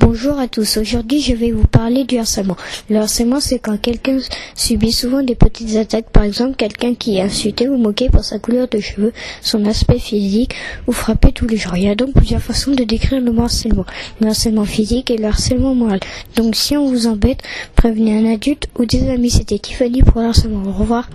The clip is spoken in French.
Bonjour à tous, aujourd'hui je vais vous parler du harcèlement. Le harcèlement c'est quand quelqu'un subit souvent des petites attaques, par exemple quelqu'un qui est insulté ou moqué pour sa couleur de cheveux, son aspect physique ou frappé tous les jours. Il y a donc plusieurs façons de décrire le harcèlement. Le harcèlement physique et le harcèlement moral. Donc si on vous embête, prévenez un adulte ou des amis. C'était Tiffany pour le harcèlement. Au revoir.